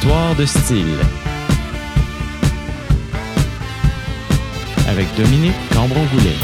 Histoire de style. Avec Dominique Cambron-Goulet.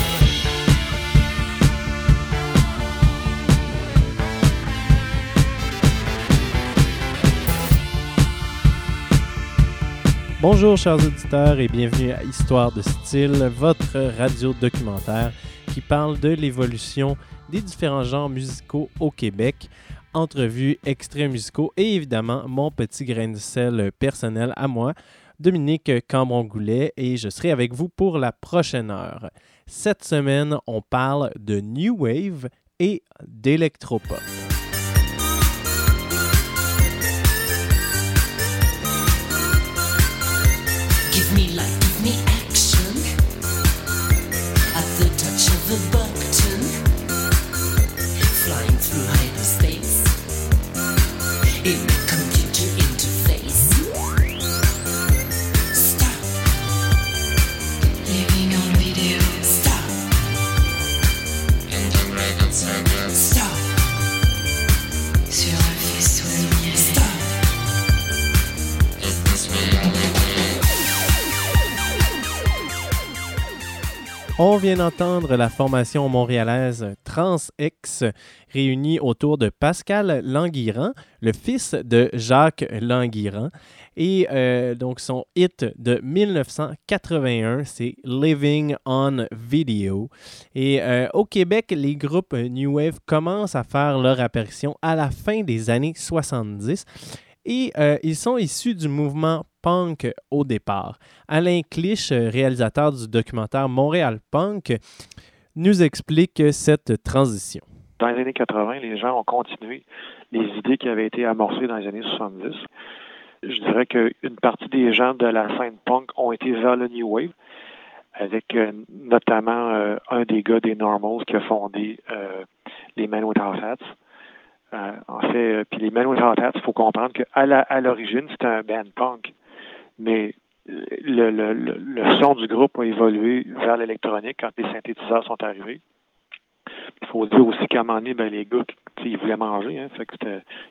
Bonjour chers auditeurs et bienvenue à Histoire de style, votre radio documentaire qui parle de l'évolution des différents genres musicaux au Québec. Entrevues, extraits musicaux et évidemment mon petit grain de sel personnel à moi, Dominique Cambron-Goulet, et je serai avec vous pour la prochaine heure. Cette semaine, on parle de New Wave et d'électropop. Give me life, give me action. At the touch of in On vient d'entendre la formation montréalaise TransX réunie autour de Pascal Languiran, le fils de Jacques Languiran. Et euh, donc son hit de 1981, c'est Living on Video. Et euh, au Québec, les groupes New Wave commencent à faire leur apparition à la fin des années 70. Et euh, ils sont issus du mouvement punk au départ. Alain Clich, réalisateur du documentaire Montréal Punk, nous explique cette transition. Dans les années 80, les gens ont continué les idées qui avaient été amorcées dans les années 70. Je dirais qu'une partie des gens de la scène punk ont été vers le New Wave, avec euh, notamment euh, un des gars des Normals qui a fondé euh, les Men Without Hats. Euh, en fait, puis les Men Without Hats, il faut comprendre qu'à l'origine, c'était un band punk, mais le, le, le, le son du groupe a évolué vers l'électronique quand les synthétiseurs sont arrivés. Il faut dire aussi qu'à un moment donné, ben, les gars, sais, ils voulaient manger, hein,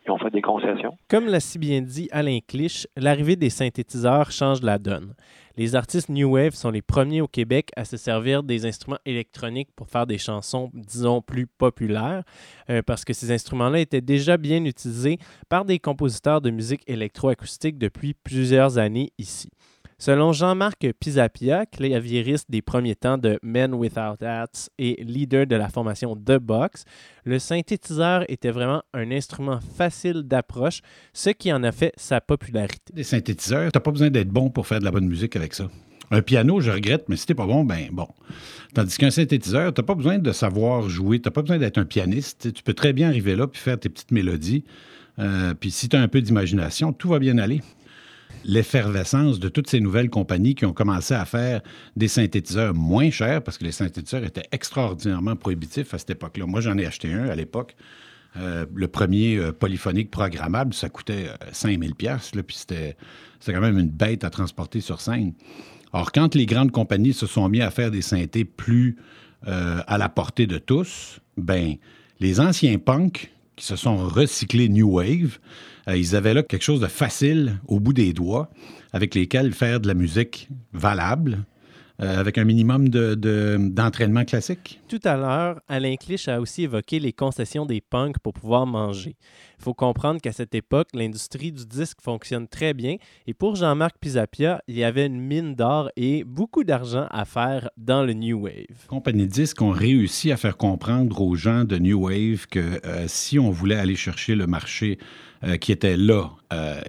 ont fait des concessions. Comme l'a si bien dit Alain Clich, l'arrivée des synthétiseurs change la donne. Les artistes New Wave sont les premiers au Québec à se servir des instruments électroniques pour faire des chansons, disons, plus populaires, euh, parce que ces instruments-là étaient déjà bien utilisés par des compositeurs de musique électroacoustique depuis plusieurs années ici. Selon Jean-Marc Pisapia, claviériste des premiers temps de Men Without Hats et leader de la formation The Box, le synthétiseur était vraiment un instrument facile d'approche, ce qui en a fait sa popularité. Des synthétiseurs, t'as pas besoin d'être bon pour faire de la bonne musique avec ça. Un piano, je regrette, mais si t'es pas bon, ben bon. Tandis qu'un synthétiseur, t'as pas besoin de savoir jouer, t'as pas besoin d'être un pianiste. Tu peux très bien arriver là puis faire tes petites mélodies. Euh, puis si t'as un peu d'imagination, tout va bien aller. L'effervescence de toutes ces nouvelles compagnies qui ont commencé à faire des synthétiseurs moins chers, parce que les synthétiseurs étaient extraordinairement prohibitifs à cette époque-là. Moi, j'en ai acheté un à l'époque. Euh, le premier euh, polyphonique programmable, ça coûtait euh, 5000 pièces, puis c'était quand même une bête à transporter sur scène. Or, quand les grandes compagnies se sont mis à faire des synthés plus euh, à la portée de tous, ben les anciens punks qui se sont recyclés New Wave, euh, ils avaient là quelque chose de facile au bout des doigts avec lesquels faire de la musique valable, euh, avec un minimum de- de- d'entraînement classique? Tout à l'heure, Alain Clich a aussi évoqué les concessions des punks pour pouvoir manger. Il faut comprendre qu'à cette époque, l'industrie du disque fonctionne très bien et pour Jean-Marc Pisapia, il y avait une mine d'or et beaucoup d'argent à faire dans le New Wave. compagnies de disques ont réussi à faire comprendre aux gens de New Wave que euh, si on voulait aller chercher le marché euh, qui était là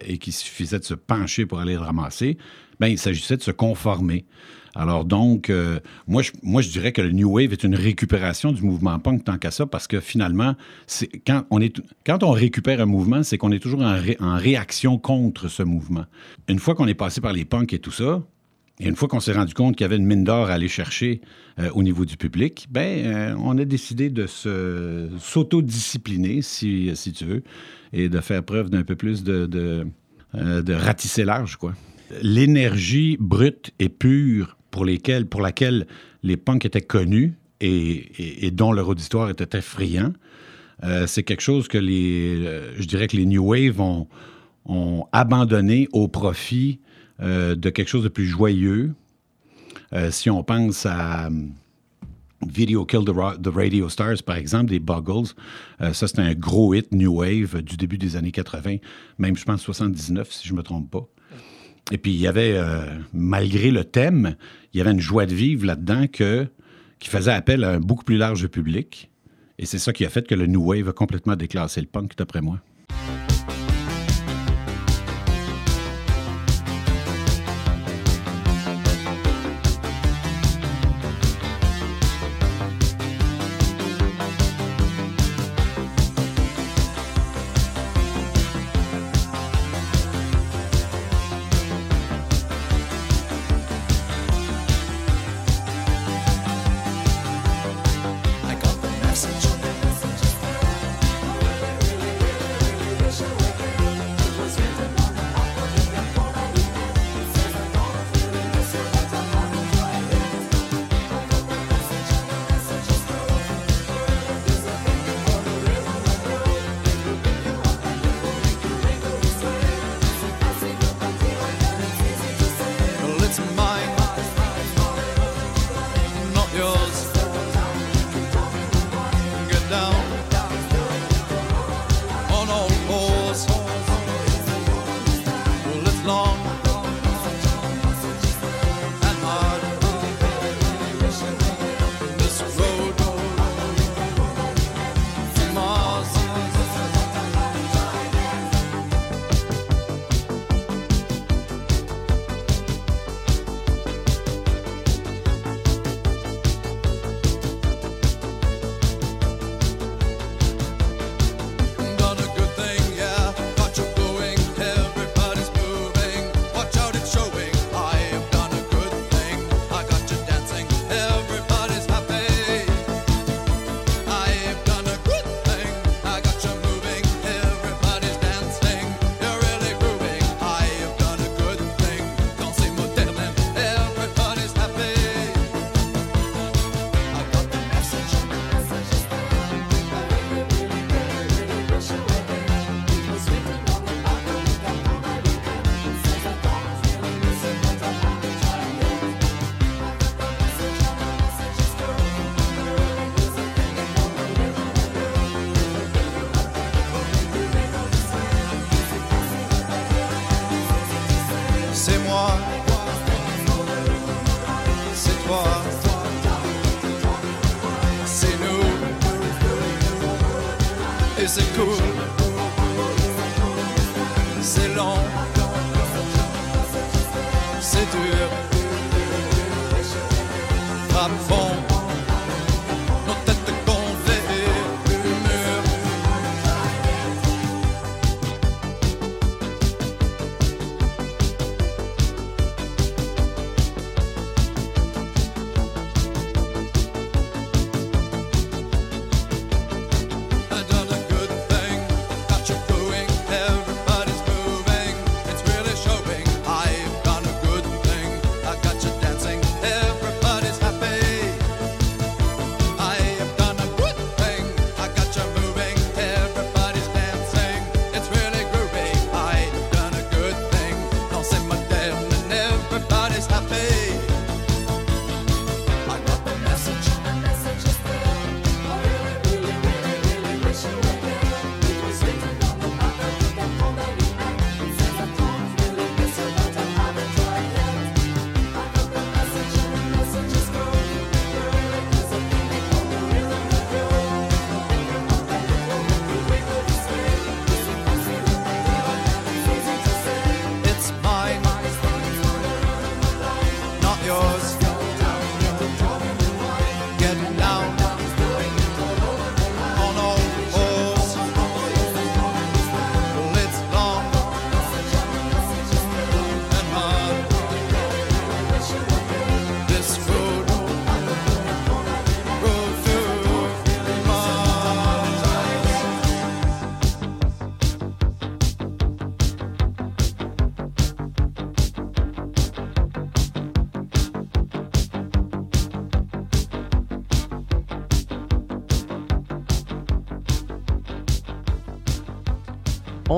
et qu'il suffisait de se pencher pour aller le ramasser, ben il s'agissait de se conformer. Alors donc, euh, moi, je, moi, je dirais que le New Wave est une récupération du mouvement punk tant qu'à ça, parce que finalement, quand, on est, quand on récupère un mouvement, c'est qu'on est toujours en, ré- en réaction contre ce mouvement. Une fois qu'on est passé par les punks et tout ça, et une fois qu'on s'est rendu compte qu'il y avait une mine d'or à aller chercher euh, au niveau du public, ben, euh, on a décidé de se, s'autodiscipliner, si, si tu veux, et de faire preuve d'un peu plus de, de, de ratisser large, quoi. L'énergie brute et pure pour, lesquelles, pour laquelle les punks étaient connus et, dont leur auditoire était effrayant, euh, c'est quelque chose que les, euh, je dirais que les New Wave ont, abandonné au profit euh, de quelque chose de plus joyeux. Euh, si on pense à hum, Video Kill the, the Radio Stars, par exemple, des Buggles, ça c'est un gros hit New Wave du début des années 80, même je pense 79 si je ne me trompe pas. Et puis il y avait, euh, malgré le thème, il y avait une joie de vivre là-dedans qui faisait appel à un beaucoup plus large public. Et c'est ça qui a fait que le New Wave a complètement déclassé le punk, d'après moi.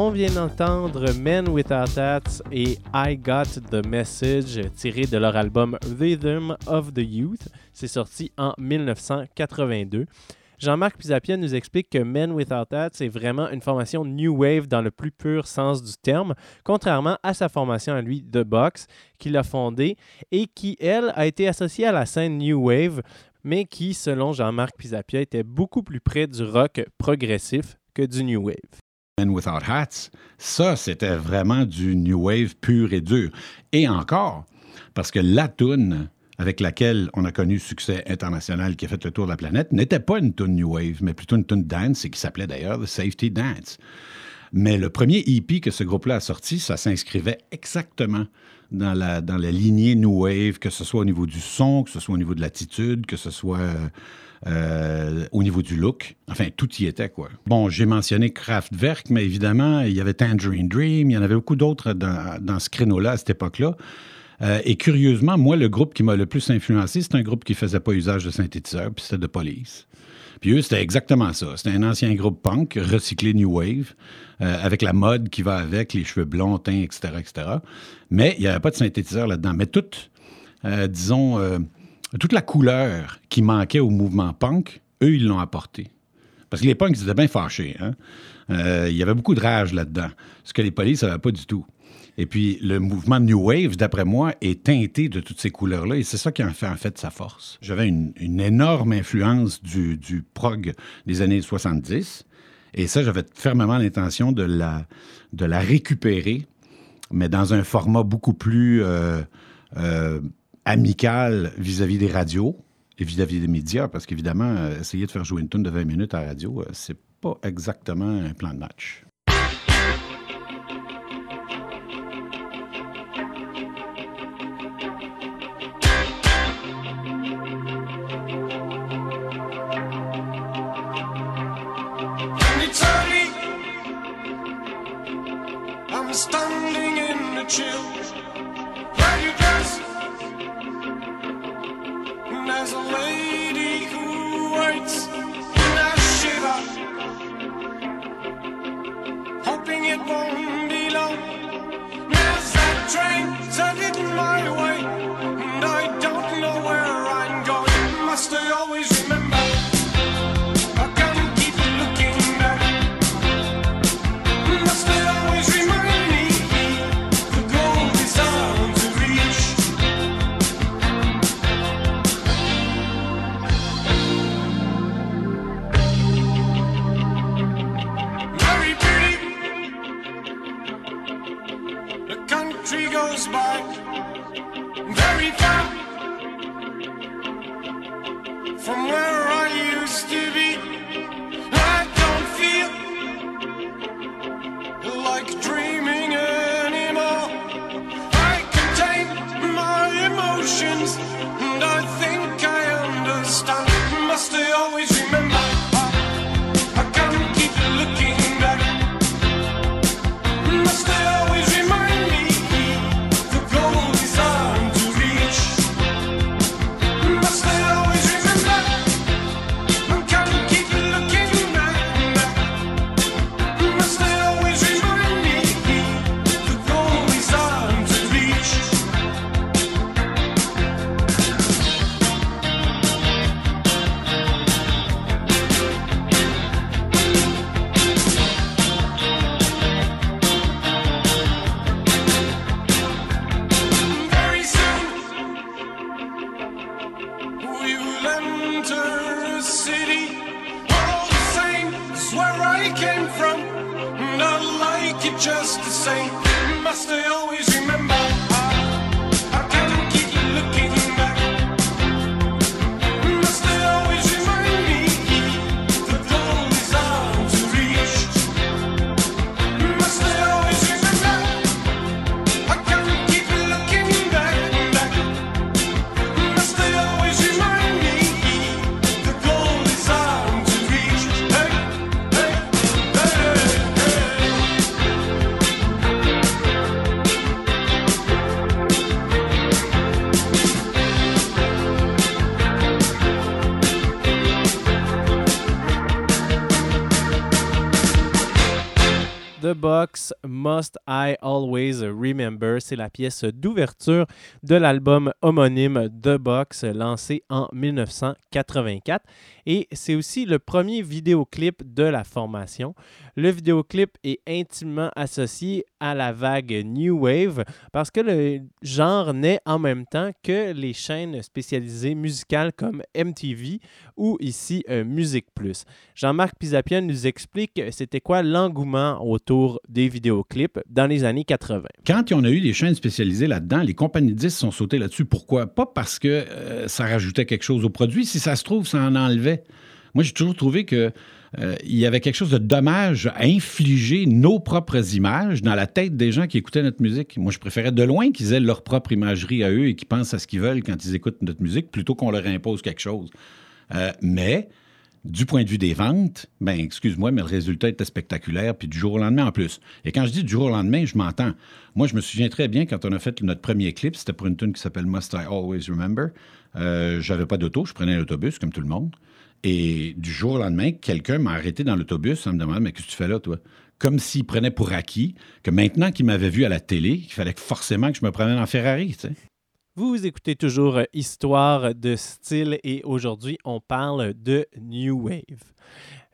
On vient d'entendre Men Without Hats et I Got the Message tiré de leur album Rhythm of the Youth. C'est sorti en 1982. Jean-Marc Pisapia nous explique que Men Without Hats est vraiment une formation New Wave dans le plus pur sens du terme, contrairement à sa formation à lui, The Box, qu'il a fondée et qui, elle, a été associée à la scène New Wave, mais qui, selon Jean-Marc Pisapia, était beaucoup plus près du rock progressif que du New Wave. Men Without Hats, ça, c'était vraiment du New Wave pur et dur. Et encore, parce que la tune avec laquelle on a connu succès international qui a fait le tour de la planète n'était pas une tune New Wave, mais plutôt une tune dance et qui s'appelait d'ailleurs The Safety Dance. Mais le premier EP que ce groupe-là a sorti, ça s'inscrivait exactement dans la, dans la lignée New Wave, que ce soit au niveau du son, que ce soit au niveau de l'attitude, que ce soit euh, euh, au niveau du look. Enfin, tout y était, quoi. Bon, j'ai mentionné Kraftwerk, mais évidemment, il y avait Tangerine Dream, il y en avait beaucoup d'autres dans, dans ce créneau-là à cette époque-là. Euh, et curieusement, moi, le groupe qui m'a le plus influencé, c'est un groupe qui faisait pas usage de synthétiseur, puis c'était de Police. Puis eux, c'était exactement ça. C'était un ancien groupe punk, recyclé New Wave, euh, avec la mode qui va avec, les cheveux blonds, teints, etc., etc. Mais il n'y avait pas de synthétiseur là-dedans. Mais toute, euh, disons, toute la couleur qui manquait au mouvement punk, eux, ils l'ont apporté. Parce que les punks, ils étaient bien fâchés. Hein? Euh, il y avait beaucoup de rage là-dedans. Ce que les polices n'avaient pas du tout. Et puis, le mouvement New Wave, d'après moi, est teinté de toutes ces couleurs-là, et c'est ça qui en fait en fait sa force. J'avais une, une énorme influence du, du prog des années 70, et ça, j'avais fermement l'intention de la, de la récupérer, mais dans un format beaucoup plus euh, euh, amical vis-à-vis des radios et vis-à-vis des médias, parce qu'évidemment, euh, essayer de faire jouer une tune de 20 minutes à radio, euh, c'est pas exactement un plan de match. C'est la pièce d'ouverture de l'album homonyme The Box, lancé en 1984. Et c'est aussi le premier vidéoclip de la formation. Le vidéoclip est intimement associé à la vague New Wave parce que le genre naît en même temps que les chaînes spécialisées musicales comme MTV ou ici euh, Musique Plus. Jean-Marc Pisapia nous explique c'était quoi l'engouement autour des vidéoclips dans les années 80. Quand on a eu des chaînes spécialisées là-dedans, les compagnies disques sont sautées là-dessus. Pourquoi? Pas parce que euh, ça rajoutait quelque chose au produit. Si ça se trouve, ça en enlevait. Moi, j'ai toujours trouvé que euh, il y avait quelque chose de dommage à infliger nos propres images dans la tête des gens qui écoutaient notre musique. Moi, je préférais de loin qu'ils aient leur propre imagerie à eux et qu'ils pensent à ce qu'ils veulent quand ils écoutent notre musique plutôt qu'on leur impose quelque chose. Euh, mais du point de vue des ventes, ben excuse-moi, mais le résultat était spectaculaire, puis du jour au lendemain en plus. Et quand je dis du jour au lendemain, je m'entends. Moi, je me souviens très bien quand on a fait notre premier clip, c'était pour une tune qui s'appelle Must I Always Remember. Euh, J'avais pas d'auto, je prenais l'autobus comme tout le monde. Et du jour au lendemain, quelqu'un m'a arrêté dans l'autobus en me demandant Mais qu'est-ce que tu fais là, toi? Comme s'il prenait pour acquis que maintenant qu'il m'avait vu à la télé, il fallait forcément que je me promène en Ferrari. Vous écoutez toujours Histoire de style et aujourd'hui on parle de New Wave.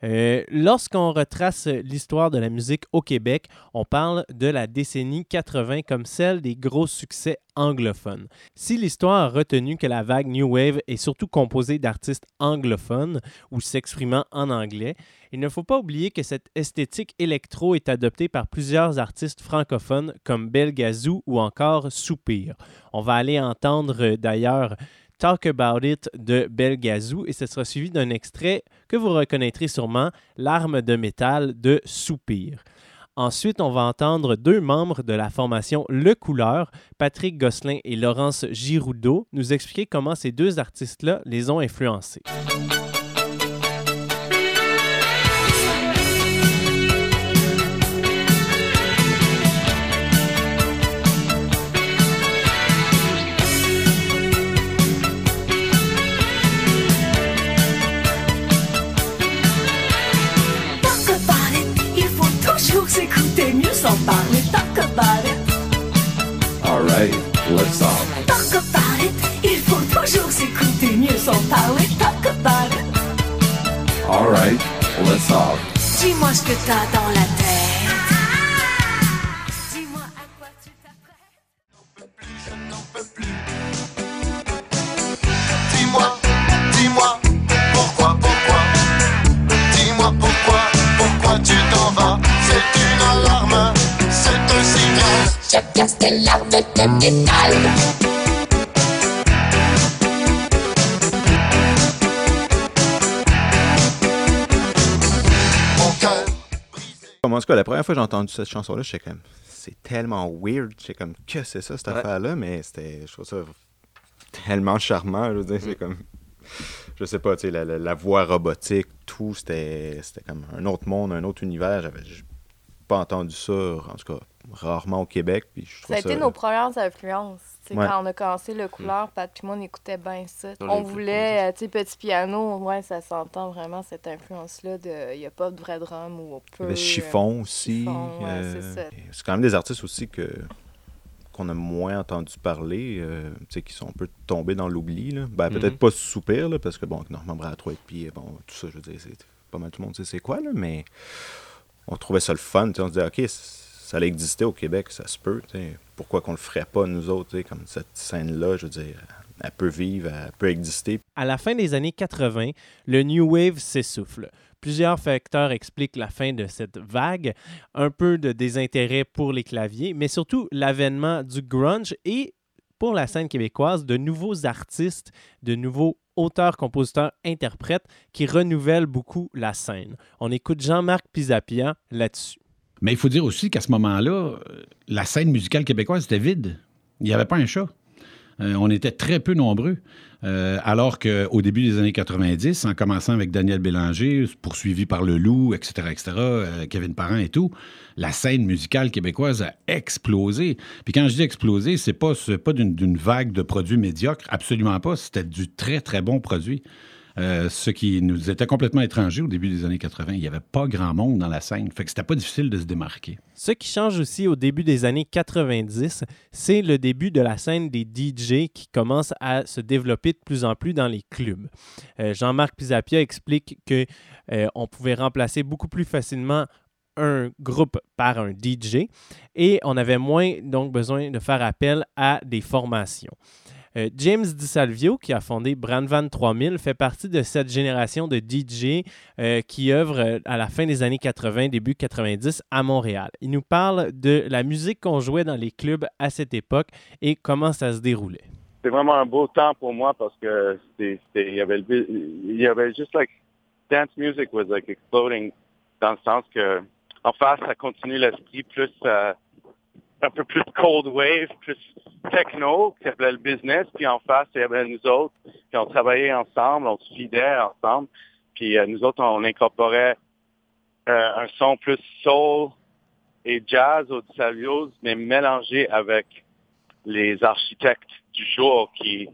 Euh, Lorsqu'on retrace l'histoire de la musique au Québec, on parle de la décennie 80 comme celle des gros succès anglophones. Si l'histoire a retenu que la vague New Wave est surtout composée d'artistes anglophones ou s'exprimant en anglais, il ne faut pas oublier que cette esthétique électro est adoptée par plusieurs artistes francophones comme Belgazou ou encore Soupir. On va aller entendre euh, d'ailleurs Talk About It de Belgazou et ce sera suivi d'un extrait que vous reconnaîtrez sûrement, L'arme de métal de Soupir. Ensuite, on va entendre deux membres de la formation Le Couleur, Patrick Gosselin et Laurence Giroudot, nous expliquer comment ces deux artistes-là les ont influencés. Alright, let's talk. talk about it, il faut toujours s'écouter, mieux s'en parler. Talk about it, Alright, let's talk. dis-moi ce que t'as dans la tête. Larmes de métal. Mon cœur En tout cas, la première fois que j'ai entendu cette chanson-là, j'étais comme, c'est tellement weird. J'étais comme, que c'est ça, cette affaire-là? Mais c'était, je trouve ça tellement charmant. Je veux dire, c'est comme, je sais pas, tu sais, la, la- la voix robotique, tout, c'était, c'était comme un autre monde, un autre univers. J'avais pas entendu ça, en tout cas, rarement au Québec. Puis je Ça a été nos premières influences. Ouais. Quand on a commencé le couleur, Pat puis moi, on écoutait bien ça. On voulait, euh, tu sais, petit piano, ouais, ça s'entend vraiment cette influence-là de. Il n'y a pas de vrai drum ou peu. Chiffon aussi. Chiffon, ouais, euh, c'est quand même des artistes aussi que qu'on a moins entendu parler, euh, tu sais, qui sont un peu tombés dans l'oubli. là. Ben, peut-être Mhm. pas Soupir, là, parce que, bon, Normand Brathwaite, puis bon, tout ça, je veux dire, c'est pas mal tout le monde sait c'est quoi, là, mais on trouvait ça le fun. tu sais, On se disait, OK, ça allait exister au Québec, ça se peut. tu sais, Pourquoi qu'on le ferait pas, nous autres, comme cette scène-là, je veux dire, elle peut vivre, elle peut exister. À la fin des années 80, le New Wave s'essouffle. Plusieurs facteurs expliquent la fin de cette vague, un peu de désintérêt pour les claviers, mais surtout l'avènement du grunge et, pour la scène québécoise, de nouveaux artistes, de nouveaux auteurs, compositeurs, interprètes qui renouvellent beaucoup la scène. On écoute Jean-Marc Pisapia là-dessus. Mais il faut dire aussi qu'à ce moment-là, euh, la scène musicale québécoise était vide. Il n'y avait pas un chat. Euh, on était très peu nombreux. Euh, alors qu'au début des années 90, en commençant avec Daniel Bélanger, poursuivi par Le Loup, etc., etc., Kevin Parent et tout, la scène musicale québécoise a explosé. Puis quand je dis explosé, c'est pas, pas d'une vague de produits médiocres, absolument pas. C'était du très, très bon produit. Euh, ce qui nous était complètement étranger au début des années 80. Il n'y avait pas grand monde dans la scène. Fait que c'était pas difficile de se démarquer. Ce qui change aussi au début des années 90, c'est le début de la scène des DJ qui commence à se développer de plus en plus dans les clubs. Euh, Jean-Marc Pisapia explique que euh, on pouvait remplacer beaucoup plus facilement un groupe par un DJ et on avait moins donc besoin de faire appel à des formations. Euh, James DiSalvio, qui a fondé Brandvan 3000, fait partie de cette génération de DJ euh, qui œuvre euh, à la fin des années 80, début 90 à Montréal. Il nous parle de la musique qu'on jouait dans les clubs à cette époque et comment ça se déroulait. C'était vraiment un beau temps pour moi parce que il y avait y avait juste like dance music was like exploding dans le sens que en face ça continue l'esprit plus euh, un peu plus cold wave, plus techno qui s'appelait le business, puis en face il y avait nous autres qui on travaillait ensemble, on se fidait ensemble, puis euh, nous autres on incorporait euh, un son plus soul et jazz au Savios, mais mélangé avec les architectes du jour qui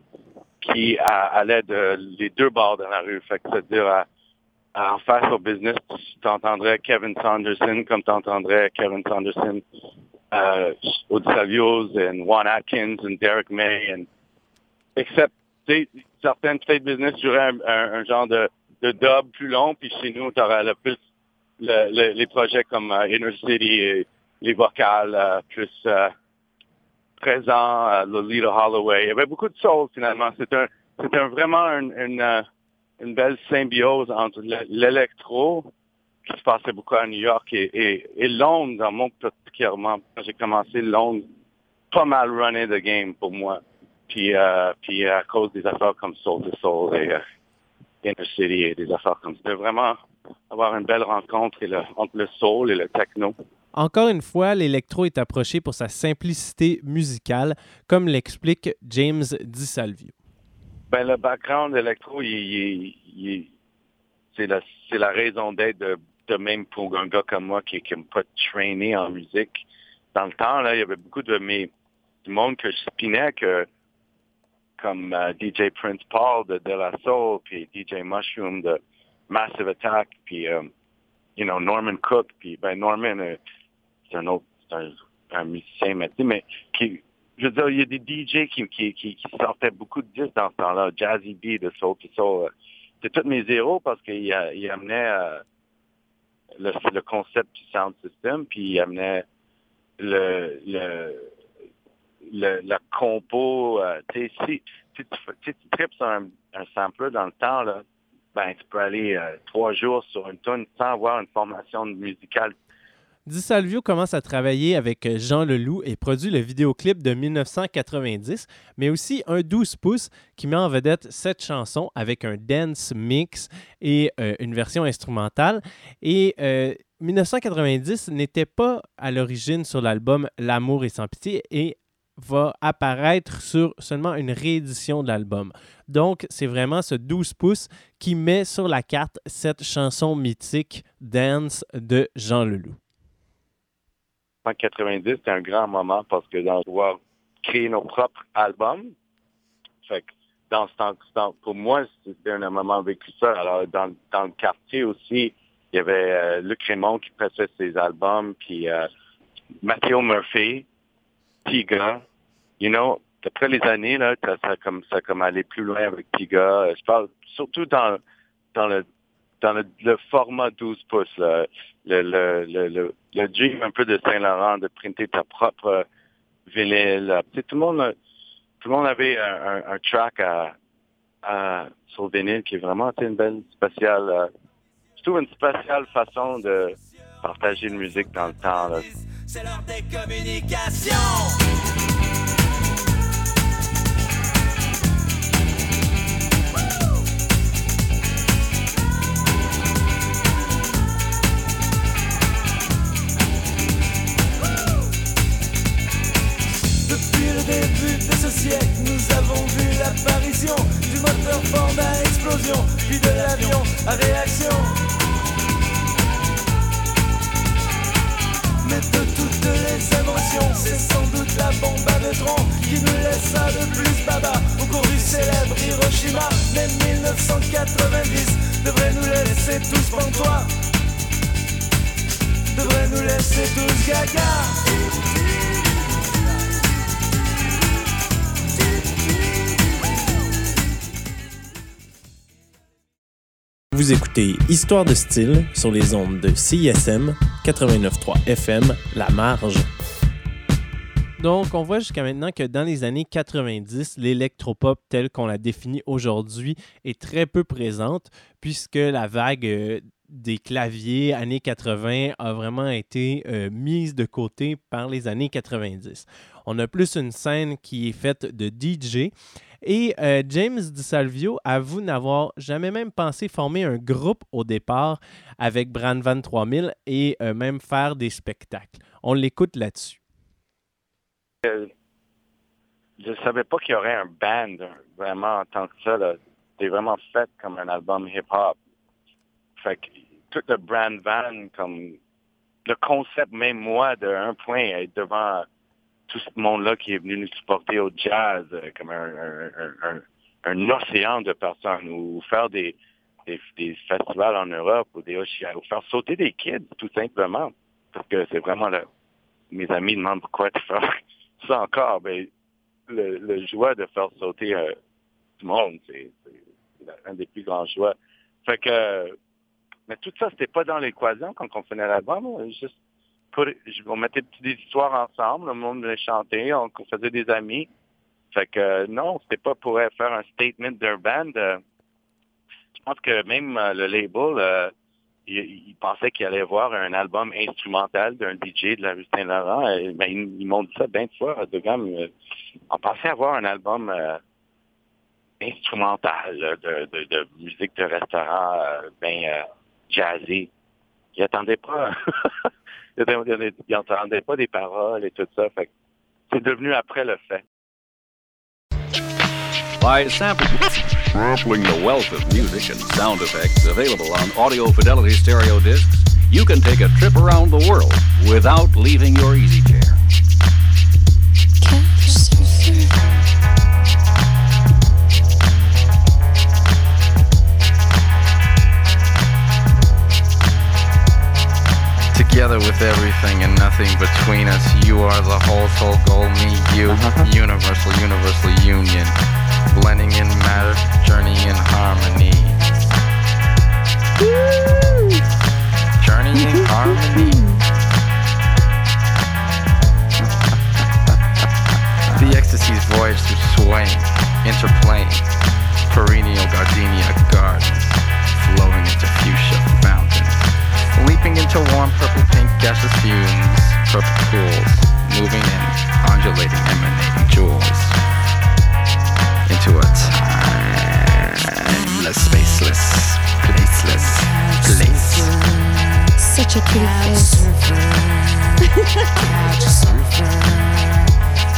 qui allaient de les deux bords de la rue. Fait que c'est-à-dire à- en face au business, tu entendrais Kevin Saunderson comme tu entendrais Kevin Saunderson euh, au Savios and Juan Atkins and Derek May and except certaines peut-être business joueraient un, un- genre de, de dub plus long, puis chez nous, tu aurais le plus le- le- les projets comme euh, Inner City et les vocales euh, plus euh, présents, euh, Lolita Holloway. Il y avait beaucoup de soul finalement. C'est un, c'est un vraiment une, une, une belle symbiose entre le- l'électro qui se passait beaucoup à New York et, et, et Londres, dans mon particulièrement. Quand j'ai commencé Londres, pas mal runné the game pour moi. Puis, euh, puis à cause des affaires comme Soul to Soul et euh, Inner City et des affaires comme ça. C'était vraiment avoir une belle rencontre et le- entre le soul et le techno. Encore une fois, l'électro est approché pour sa simplicité musicale, comme l'explique James DiSalvio. Ben, le background électro, il, il- il- c'est la, c'est la raison d'être de, même pour un gars comme moi qui n'a pas traîné en musique. Dans le temps, là, il y avait beaucoup de mes, du monde que je spinais que, comme euh, DJ Prince Paul de De La Soul, puis DJ Mushroom de Massive Attack, puis, euh, you know, Norman Cook, puis, ben, Norman, euh, c'est un autre, c'est un, musicien, mais, qui, je veux dire, il y a des DJ qui, qui, qui, qui sortaient beaucoup de disques dans ce temps-là. Jazzy B de Soul to Soul. C'était tous mes héros parce qu'il a- il amenait euh, le, le concept du sound system, puis il amenait le, le, le la compo. euh, tu si si tu, tripes sur un, un dans le temps, là, ben, tu peux aller euh, trois jours sur une tune sans avoir une formation musicale DiSalvio commence à travailler avec euh, Jean Leloup et produit le vidéoclip de 1990, mais aussi un 12 pouces qui met en vedette cette chanson avec un dance mix et euh, une version instrumentale. Et euh, 1990 n'était pas à l'origine sur l'album L'amour est sans pitié et va apparaître sur seulement une réédition de l'album. Donc, c'est vraiment ce 12 pouces qui met sur la carte cette chanson mythique Dance de Jean Leloup. 1990, c'était un grand moment parce que dans pouvoir créer nos propres albums. Fait que dans ce temps, pour moi, c'était un moment vécu ça. Alors, dans, dans le quartier aussi, il y avait euh, Luc Raymond qui pressait ses albums, puis euh, Matthew Murphy, Tiga. You know, après les années, là, ça, ça comme ça comme allé plus loin avec Tiga. Euh, Je parle surtout dans, dans le dans le, format 12 pouces, le, le, le, le, un peu de Saint-Laurent, de printer ta propre vinyle. Tout le monde, tout le monde avait un, track à, sur le vinyle qui est vraiment une belle spéciale, euh, je trouve une spéciale façon de partager une musique dans le temps. C'est des communications. Histoire de style sur les ondes de CISM 89.3 FM La Marge. Donc, on voit jusqu'à maintenant que dans les années 90, l'électropop telle qu'on la définit aujourd'hui est très peu présente, puisque la vague euh, des claviers années 80 a vraiment été euh, mise de côté par les années 90. On a plus une scène qui est faite de DJ. Et euh, James DiSalvio avoue n'avoir jamais même pensé former un groupe au départ avec Brand Van 3000 et euh, même faire des spectacles. On l'écoute là-dessus. Euh, je savais pas qu'il y aurait un band vraiment en tant que ça. C'était vraiment fait comme un album hip-hop. Fait que tout le brand van, comme le concept, même moi, de un point, être devant tout ce monde-là qui est venu nous supporter au jazz, euh, comme un, un, un, un- océan de personnes, ou faire des, des, des festivals en Europe, ou, des, ou faire sauter des kids, tout simplement. Parce que c'est vraiment le, mes amis demandent pourquoi tu fais ça encore. Ben, le, le joie de faire sauter euh, du monde, c'est un des plus grands joies. Fait que, mais tout ça, c'était pas dans l'équation quand on faisait l'album. là. Juste, on mettait des histoires ensemble, le monde venait chanter, on, faisait des amis. Fait que non, c'était pas pour faire un statement d'un band. euh, je pense que même euh, le label, euh, il, il pensait qu'il allait voir un album instrumental d'un DJ de la rue Saint-Laurent. Euh, ben, ils, m'ont dit ça bien de fois. De gamme, euh, on pensait avoir un album euh, instrumental de, de, de musique de restaurant euh, ben euh, jazzy. Ils attendaient pas. ils attendaient pas des paroles et tout ça. Fait c'est devenu après le fait. By sampling, sampling the wealth of music and sound effects available on Audio Fidelity stereo discs, you can take a trip around the world without leaving your easy chair. Together with everything and nothing between us, you are the whole soul goal, me, you, universal, universal union, blending in matter, journeying in harmony. Journeying in harmony. the ecstasy's voyage through swaying, interplaying, perennial gardenia gardens, flowing into fuchsia fountains, leaping into warm purple pink gaseous fumes, purple pools, moving in, undulating, emanating jewels, into a timeless, spaceless, placeless place. Such a pretty face.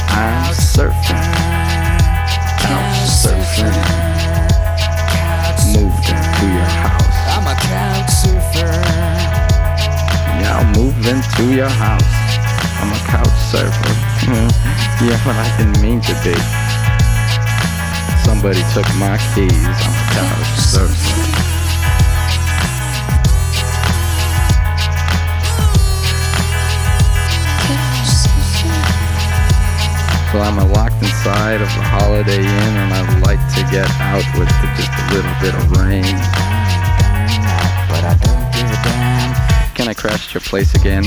I'm surfing, I'm surfing, moved into your house. I'm a couch surfer. I'll move into your house. I'm a couch surfer. yeah, but I didn't mean to be. Somebody took my keys. I'm a couch surfer. So I'm locked inside of the Holiday Inn, and I'd like to get out with just a little bit of rain. But I don't give a damn. Can I crash your place again?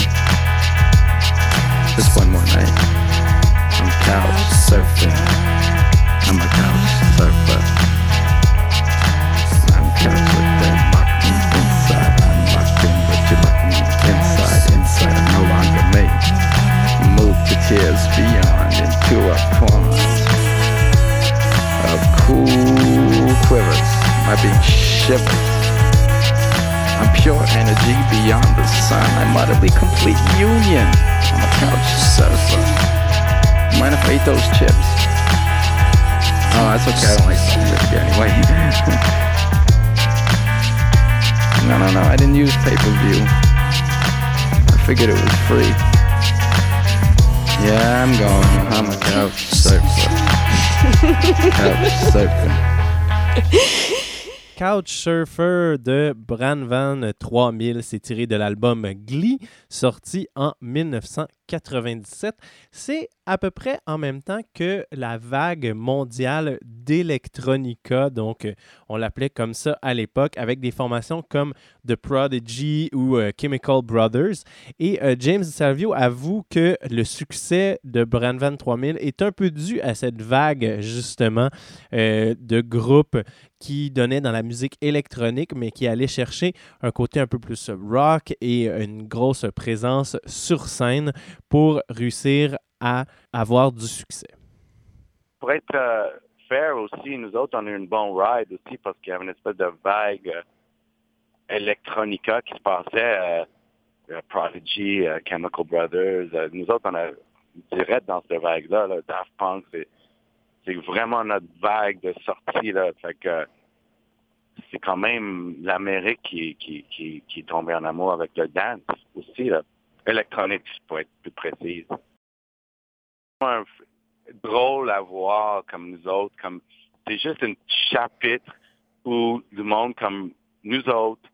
Just one more night. I'm couch surfing. I'm a couch surfer. I'm couch with that locked in inside. I'm locked in, but you locked me inside. Inside, I'm no longer me. Move to tears beyond into a pond of cool quivers. My being shivers. I'm pure energy beyond the sun. I'm utterly complete union. I'm a couch surfer. Mind if I eat those chips? Oh, that's okay. I don't like salt chips anyway. no, no, no. I didn't use pay-per-view. I figured it was free. Yeah, I'm going. I'm a couch surfer. couch surfer. Couchsurfer de Branvan 3000. C'est tiré de l'album Glee, sorti en 1997. C'est à peu près en même temps que la vague mondiale d'Electronica. Donc, euh, on l'appelait comme ça à l'époque, avec des formations comme The Prodigy ou euh, Chemical Brothers. Et euh, James Salvio avoue que le succès de Branvan 3000 est un peu dû à cette vague, justement, de groupes qui donnaient dans la musique électronique, mais qui allaient chercher un côté un peu plus rock et une grosse présence sur scène pour réussir à avoir du succès. Pour être euh, fair aussi, nous autres, on a eu une bonne ride aussi parce qu'il y avait une espèce de vague euh, electronica qui se passait. euh, euh, Prodigy, euh, Chemical Brothers. nous autres, on a direct dans cette vague-là. là, Daft Punk, c'est, vraiment notre vague de sortie. Là, c'est quand même l'Amérique qui, qui est tombée en amour avec le dance aussi. Là. Électronique, pour être plus précise. Drôle à voir comme nous autres, comme c'est juste un chapitre où du monde comme nous autres,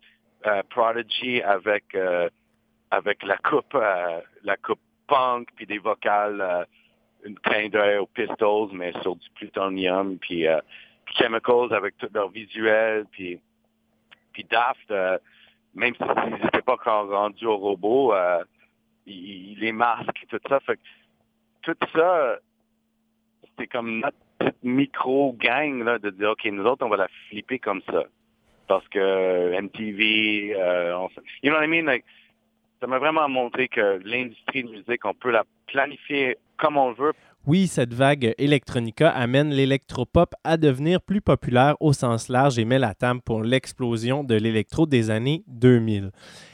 euh, Prodigy avec euh, avec la coupe euh, la coupe punk puis des vocales une clin d'œil aux Pistols mais sur du plutonium puis Chemicals avec tout leur visuel puis puis Daft même s'ils n'étaient pas encore rendus au robot ils- les masques tout ça fait tout ça c'était comme notre petite micro-gang de dire, OK, nous autres, on va la flipper comme ça. Parce que MTV, euh, on, you know what I mean? Ça m'a vraiment montré que l'industrie de musique, on peut la planifier comme on veut. Oui, cette vague électronica amène l'électropop à devenir plus populaire au sens large et met la table pour l'explosion de l'électro des années 2000.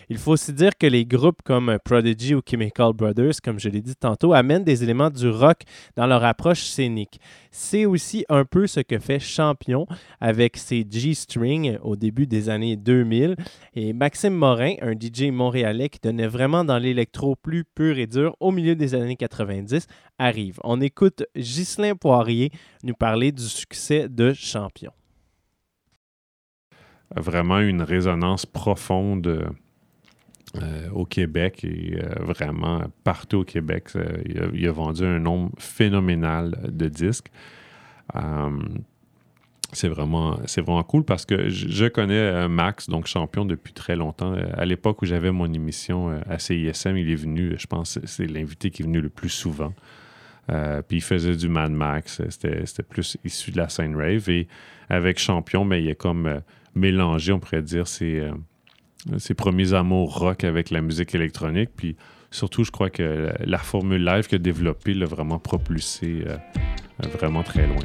Il faut aussi dire que les groupes comme Prodigy ou Chemical Brothers, comme je l'ai dit tantôt, amènent des éléments du rock dans leur approche scénique. C'est aussi un peu ce que fait Champion avec ses G-String au début des années 2000 et Maxime Morin, un DJ montréalais qui donnait vraiment dans l'électro plus pur et dur au milieu des années 90, arrive. On écoute Ghislain Poirier nous parler du succès de Champion. vraiment une résonance profonde euh, au Québec et euh, vraiment partout au Québec. il, a, vendu un nombre phénoménal de disques. Euh, c'est vraiment, c'est vraiment cool parce que je, connais euh, Max, donc champion depuis très longtemps. À l'époque où j'avais mon émission à CISM, il est venu, je pense c'est l'invité qui est venu le plus souvent. Puis il faisait du Mad Max, c'était plus issu de la scène rave. Et avec Champion, mais il a comme mélangé, on pourrait dire, euh, ses premiers amours rock avec la musique électronique. Puis surtout, je crois que la, formule live qu'il a développée l'a vraiment propulsé euh, vraiment très loin.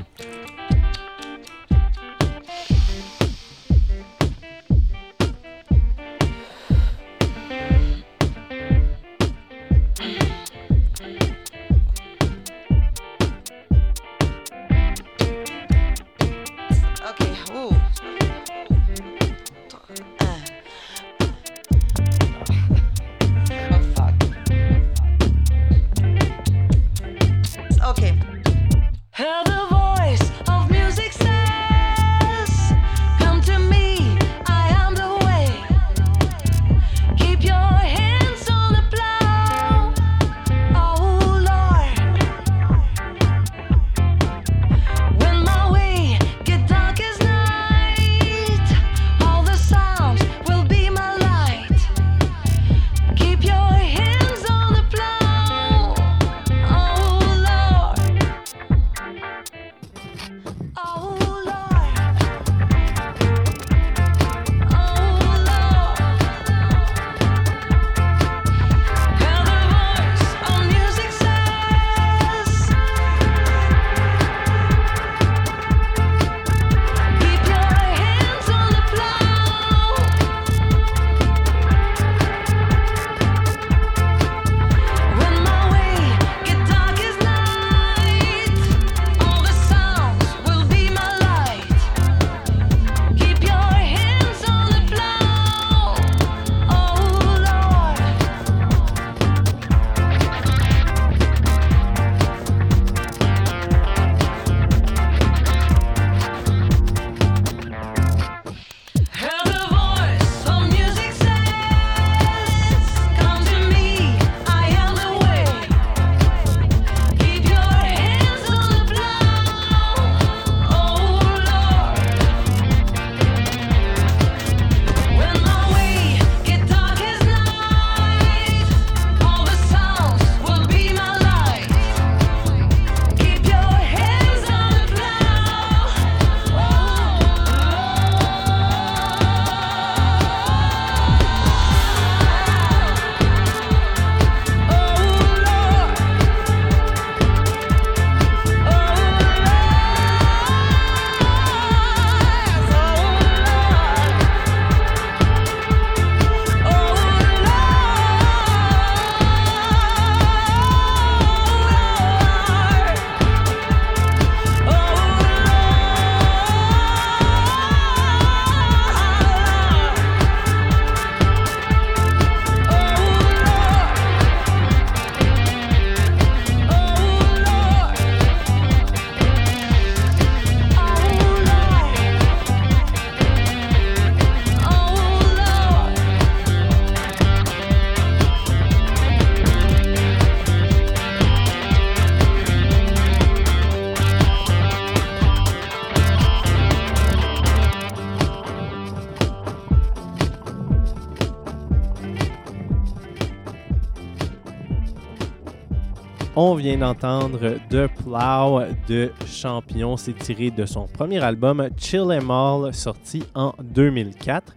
On vient d'entendre The Plow de Champion. C'est tiré de son premier album Chill Em All, sorti en 2004,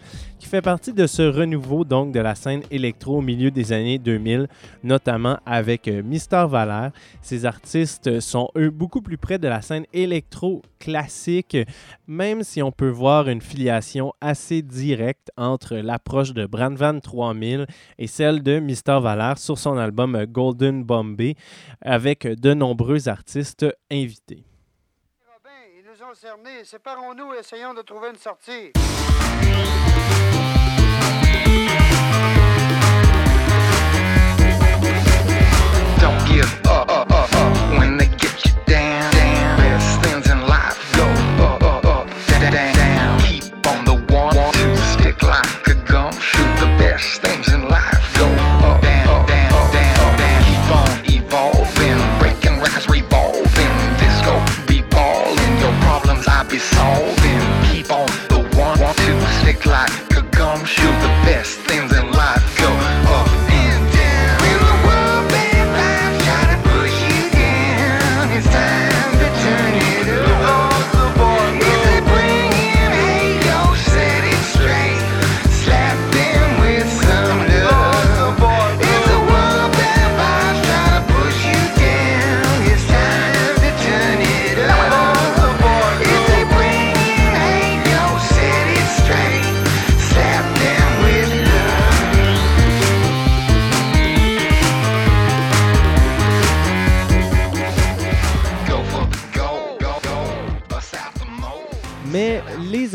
qui fait partie de ce renouveau donc de la scène électro au milieu des années 2000, notamment avec euh, Mister Valère. Ces artistes sont eux beaucoup plus près de la scène électro classique, même si on peut voir une filiation assez directe entre l'approche de Brandvan 3000 et celle de Mister Valère sur son album euh, Golden Bombay, avec de nombreux artistes invités. Séparons-nous et essayons de trouver une sortie. Up. When they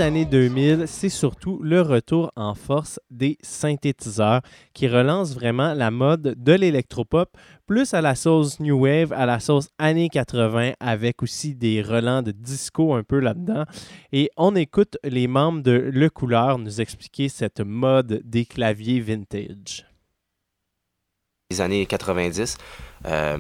années 2000, c'est surtout le retour en force des synthétiseurs qui relancent vraiment la mode de l'électropop, plus à la sauce New Wave, à la sauce années 80, avec aussi des relents de disco un peu là-dedans. Et on écoute les membres de Le Couleur nous expliquer cette mode des claviers vintage. Les années 90, euh,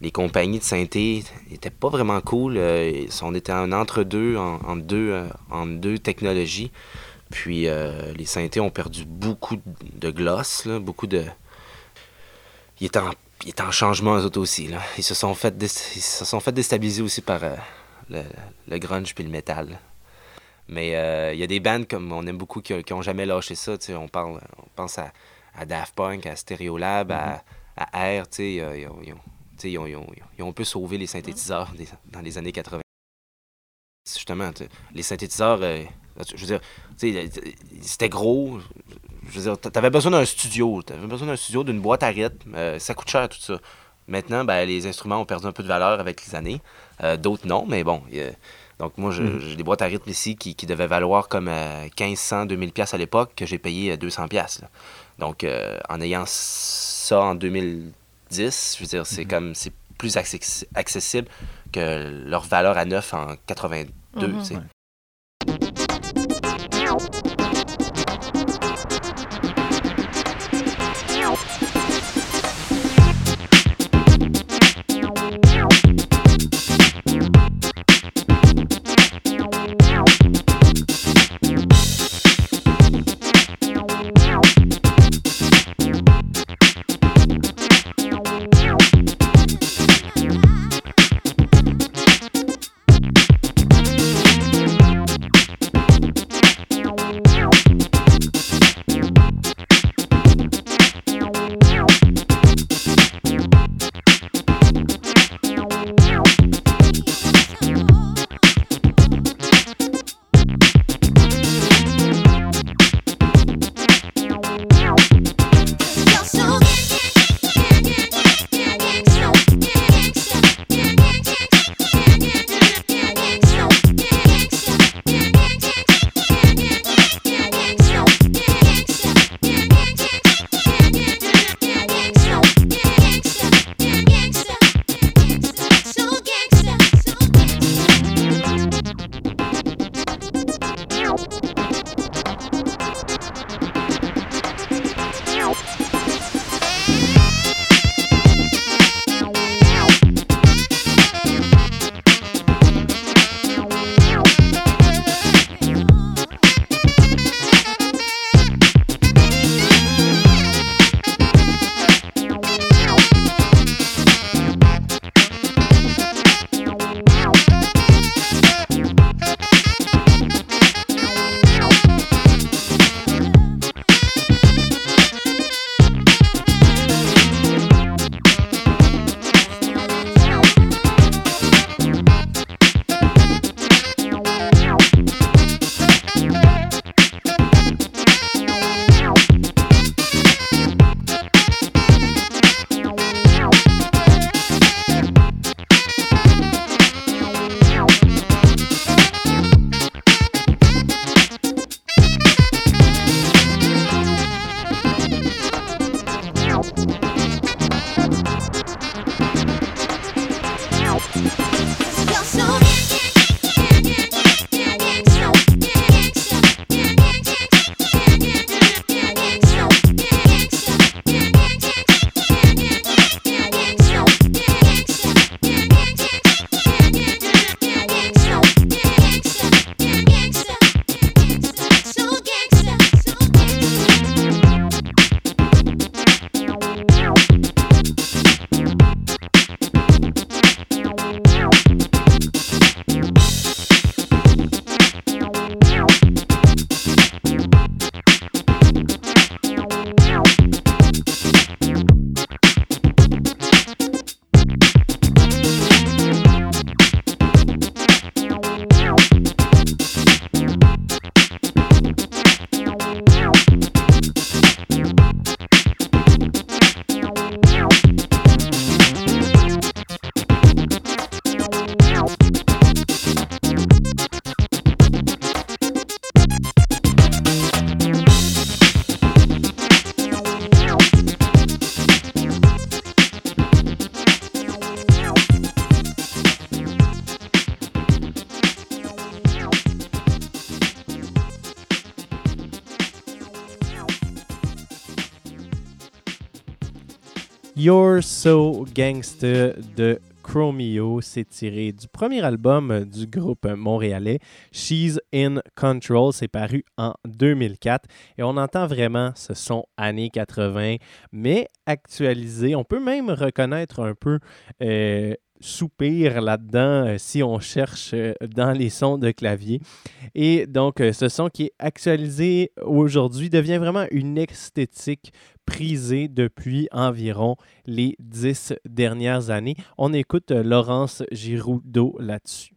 les compagnies de synthé n'étaient pas vraiment cool. euh, on était en entre-deux, en, en deux, euh, en deux technologies. Puis euh, les synthés ont perdu beaucoup de gloss, beaucoup de... Ils étaient en, ils en changement, eux autres aussi. Ils, se sont fait ils se sont fait déstabiliser aussi par le, le grunge puis le métal. Mais il y a des bands comme on aime beaucoup qui, qui ont jamais lâché ça. On, parle, on pense à, à Daft Punk, à Stereolab, à, à R. tu sais, euh, Ils, ont, ils ont- ils ont- ils ont- ils ont un peu sauvé les synthétiseurs des- dans les années 80. Justement, les synthétiseurs, euh, je veux dire, sais, c'était gros. Je veux dire, t'avais besoin d'un studio. T'avais besoin d'un studio, d'une boîte à rythme. euh, ça coûte cher, tout ça. Maintenant, ben, les instruments ont perdu un peu de valeur avec les années. Euh, D'autres non, mais bon. y donc, moi, Mhm. j'ai des boîtes à rythme ici qui, qui devaient valoir comme euh, 1500, 2000 pièces à l'époque, que j'ai payé euh, 200 pièces. Donc, euh, en ayant ça en 2010, je veux dire, c'est comme c'est plus accessi- accessible que leur valeur à neuf en 82. Mhm. tu sais. Ouais. You're So Gangsta de Chromeo. C'est tiré du premier album du groupe montréalais, She's in Control. C'est paru en 2004 et on entend vraiment ce son années 80, mais actualisé. On peut même reconnaître un peu. euh, soupir là-dedans euh, si on cherche euh, dans les sons de clavier. Et donc, ce son qui est actualisé aujourd'hui devient vraiment une esthétique prisée depuis environ les dix dernières années. On écoute euh, Laurence Giroudot là-dessus.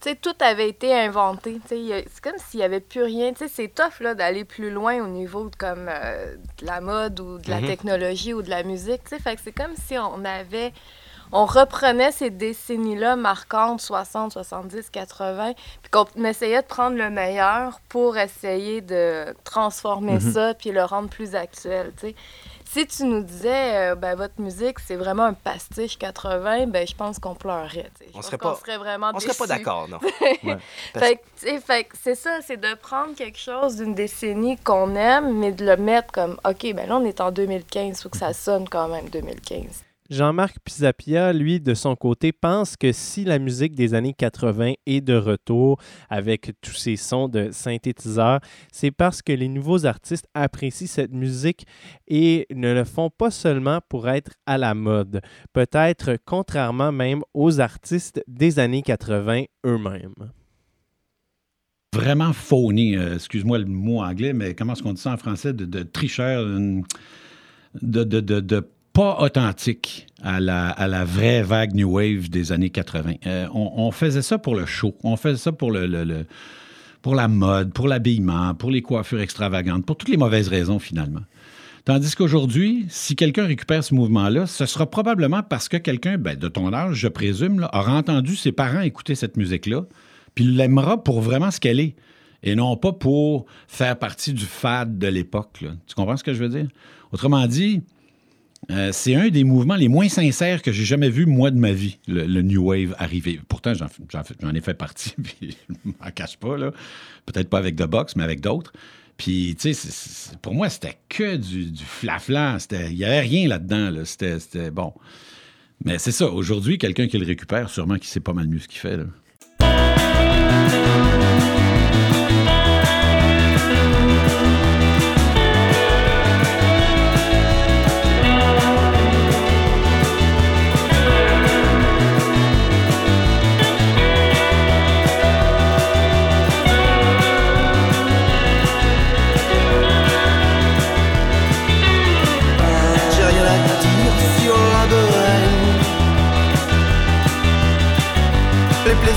Tu sais, tout avait été inventé. C'est comme s'il n'y avait plus rien. C'est tough là, d'aller plus loin au niveau de, comme, euh, de la mode ou de la Mhm. technologie ou de la musique. Fait que c'est comme si on avait... On reprenait ces décennies-là marquantes, 60, 70, 80, puis qu'on essayait de prendre le meilleur pour essayer de transformer Mhm. ça puis le rendre plus actuel, tu sais. Si tu nous disais, euh, ben, votre musique, c'est vraiment un pastiche 80, ben, je pense qu'on pleurait. Je On pense serait pas- serait vraiment on serait pas déçus. d'accord, non. Ouais. Parce- fait que, c'est ça, c'est de prendre quelque chose d'une décennie qu'on aime, mais de le mettre comme, OK, ben là, on est en 2015, faut que ça sonne quand même 2015. Jean-Marc Pisapia, lui, de son côté, pense que si la musique des années 80 est de retour avec tous ces sons de synthétiseurs, c'est parce que les nouveaux artistes apprécient cette musique et ne le font pas seulement pour être à la mode, peut-être contrairement même aux artistes des années 80 eux-mêmes. vraiment phony, euh, excuse-moi le mot anglais, mais comment est-ce qu'on dit ça en français, de, de tricheur, de, de, de pas authentique à la, vraie vague New Wave des années 80. Euh, on, faisait ça pour le show, on faisait ça pour la mode, pour l'habillement, pour les coiffures extravagantes, pour toutes les mauvaises raisons finalement. Tandis qu'aujourd'hui, si quelqu'un récupère ce mouvement-là, ce sera probablement parce que quelqu'un, ben, de ton âge, je présume, aura entendu ses parents écouter cette musique-là, puis l'aimera pour vraiment ce qu'elle est, et non pas pour faire partie du fad de l'époque. Tu comprends ce que je veux dire? Autrement dit, euh, c'est un des mouvements les moins sincères que j'ai jamais vu, moi, de ma vie, le, New Wave arriver. Pourtant, j'en, ai fait partie, puis je m'en cache pas, là. Peut-être pas avec The Box, mais avec d'autres. Puis, tu sais, pour moi, c'était que du, du Il n'y avait rien là-dedans, là. C'était, bon. Mais c'est ça. Aujourd'hui, quelqu'un qui le récupère, sûrement qu'il sait pas mal mieux ce qu'il fait.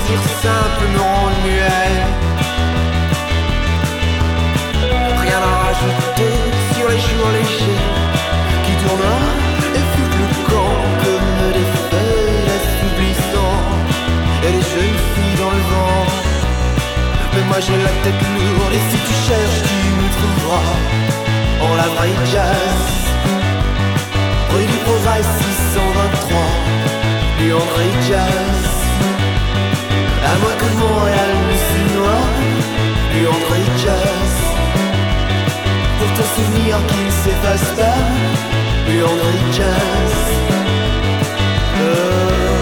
Les plaisirs simples me rendent muet. Rien à rajouter sur les jours légers qui tournent et foutent le camp comme des feuilles assouplissant et les jeunes filles dans le vent. Mais moi j'ai la tête lourde et si tu cherches, tu me trouveras en la vraie jazz. Rue du Progrès 623, du André Jazz. Du André Jazz. Euh,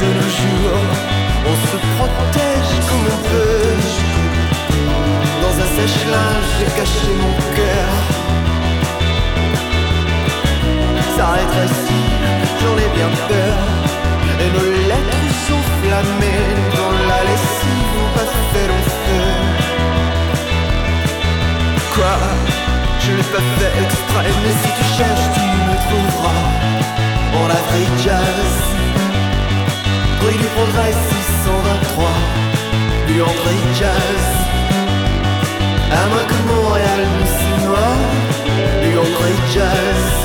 de nos jours, on se protège comme on peut. Dans un sèche-linge, j'ai caché mon cœur. Ça rétrécit, j'en ai bien peur. Et nos lettres sont flammées dans la lessive, ont pas fait long feu. Quoi Je l'ai pas fait exprès, mais si tu cherches, tu me trouveras. En vraie jazz, rue du Progrès 623, du André Jazz. À moins que Montréal me s'y noie, du André Jazz.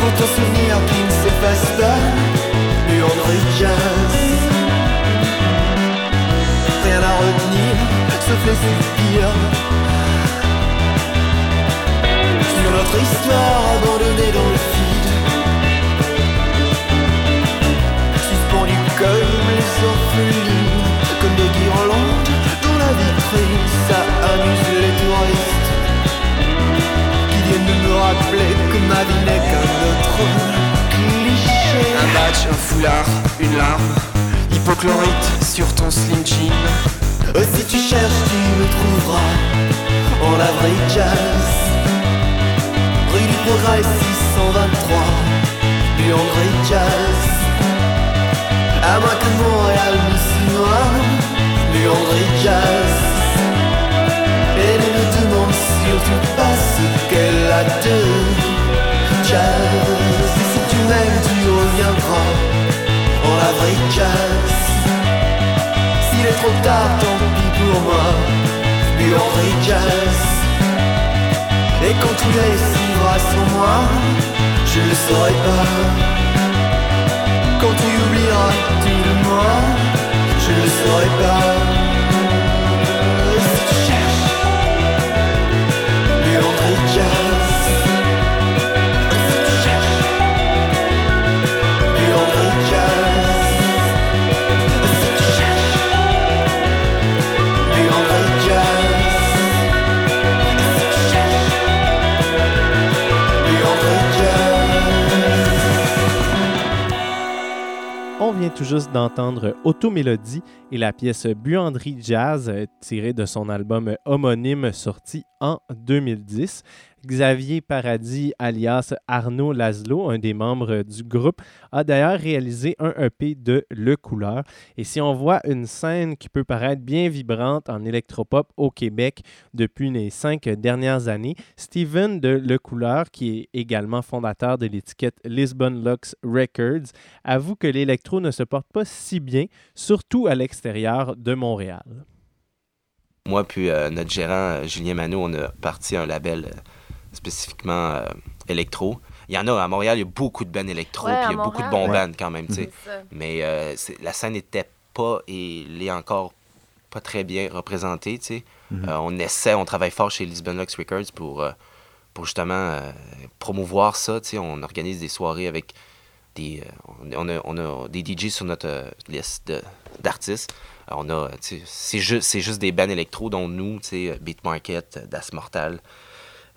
Pour ton souvenir qui ne s'efface pas Du André Jazz Rien à retenir Sauf les Sur notre histoire abandonnée dans le vide. Suspendue comme les orphelines. Comme des guirlandes dans la vitrine Ça amuse les touristes. Qui viennent me rappeler que ma vie n'est qu'un autre cliché. Un badge, un foulard, une larme. Hypochlorite sur ton slim jean. Euh, si tu cherches, tu me trouveras. En avril jazz. Progrès 623, Buanderie Jazz. À moins que Montréal ne s'y noie, Buanderie Jazz. Et ne demande surtout pas ce qu'elle a de jazz. Si tu m'aimes, tu reviendras en la vraie jazz. S'il est trop tard, tant pis pour moi, Buanderie Jazz. Et quand tu réussiras sans moi, je ne le saurai pas. Quand tu oublieras tout de moi, je ne le saurai pas. Tout juste d'entendre Automélodie et la pièce Buanderie Jazz euh, tirée de son album homonyme sorti en 2010. Xavier Paradis, alias Arnaud Laszlo, un des membres du groupe, a d'ailleurs réalisé un EP de Le Couleur. Et si on voit une scène qui peut paraître bien vibrante en électropop au Québec depuis les cinq dernières années, Steven de Le Couleur, qui est également fondateur de l'étiquette Lisbon Lux Records, avoue que l'électro ne se porte pas si bien, surtout à l'extérieur de Montréal. Moi puis euh, notre gérant euh, Julien Manot, on a parti un label euh, spécifiquement euh, électro. Il y en a à Montréal, il y a beaucoup de bands électro, Ouais, puis il y a beaucoup de bons Ouais. bands quand même, tu sais. Mais euh, c'est- la scène n'était pas et l'est encore pas très bien représentée, tu sais. Mhm. Euh, on essaie, on travaille fort chez Lisbon Lux Records pour, euh, pour justement euh, promouvoir ça, tu sais. On organise des soirées avec des... euh, on, a, on a des DJ sur notre euh, liste de- d'artistes. Euh, On a, tu sais, c'est juste, c'est juste des bands électro, dont nous, tu sais, Beat Market, Das Mortal.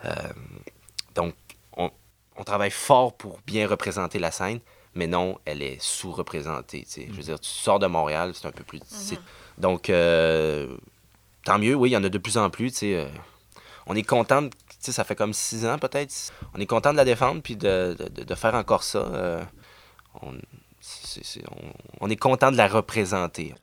Euh, donc, on, on travaille fort pour bien représenter la scène, mais non, elle est sous-représentée. Je veux dire, tu sors de Montréal, c'est un peu plus difficile. Donc, euh, tant mieux, oui, il y en a de plus en plus. sais, euh, on est content, de- ça fait comme six ans peut-être. On est content de la défendre puis de, de- de faire encore ça. euh, on est content de la représenter.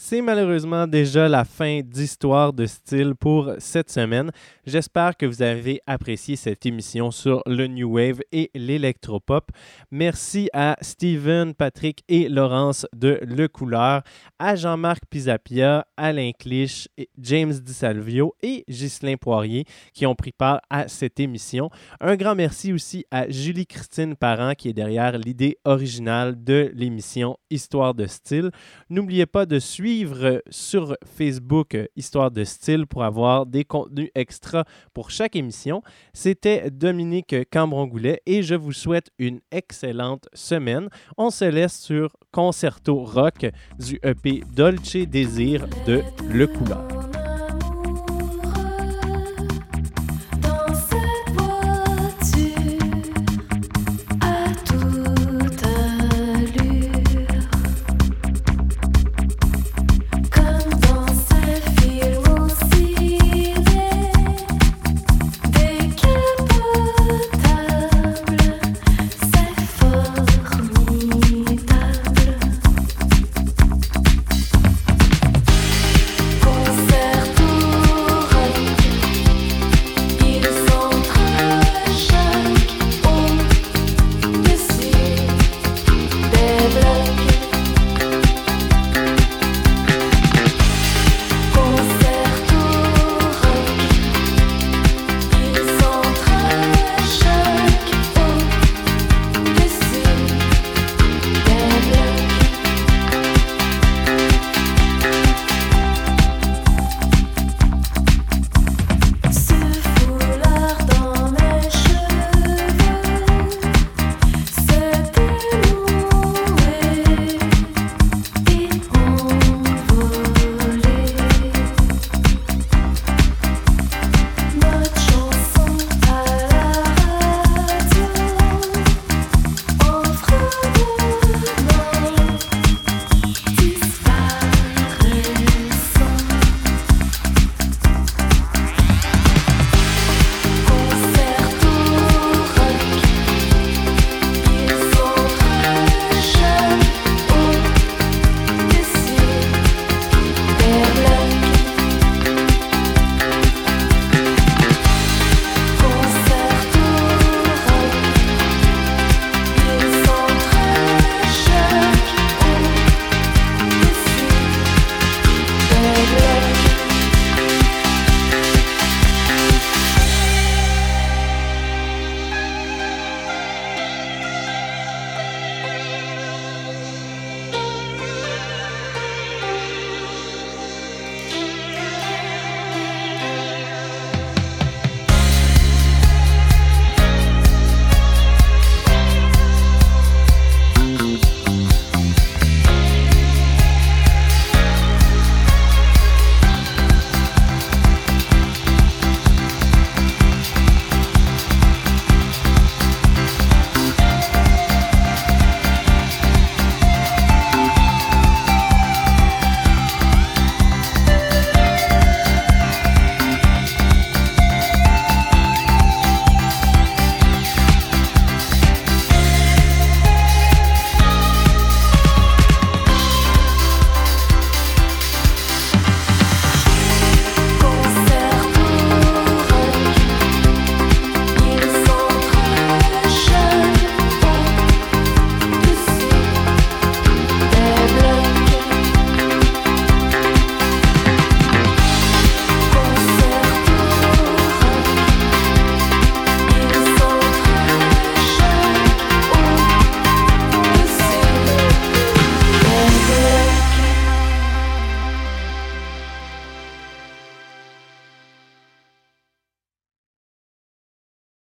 C'est malheureusement déjà la fin d'Histoire de style pour cette semaine. J'espère que vous avez apprécié cette émission sur le New Wave et l'électropop. Merci à Steven, Patrick et Laurence de Le Couleur, à Jean-Marc Pisapia, Alain Clich, James DiSalvio et Ghislain Poirier qui ont pris part à cette émission. Un grand merci aussi à Julie-Christine Parent qui est derrière l'idée originale de l'émission Histoire de style. N'oubliez pas de suivre sur Facebook euh, Histoire de style pour avoir des contenus extra pour chaque émission. C'était Dominique Cambron-Goulet et je vous souhaite une excellente semaine. On se laisse sur Concerto Rock du EP Dolce Désir de Le Couleur.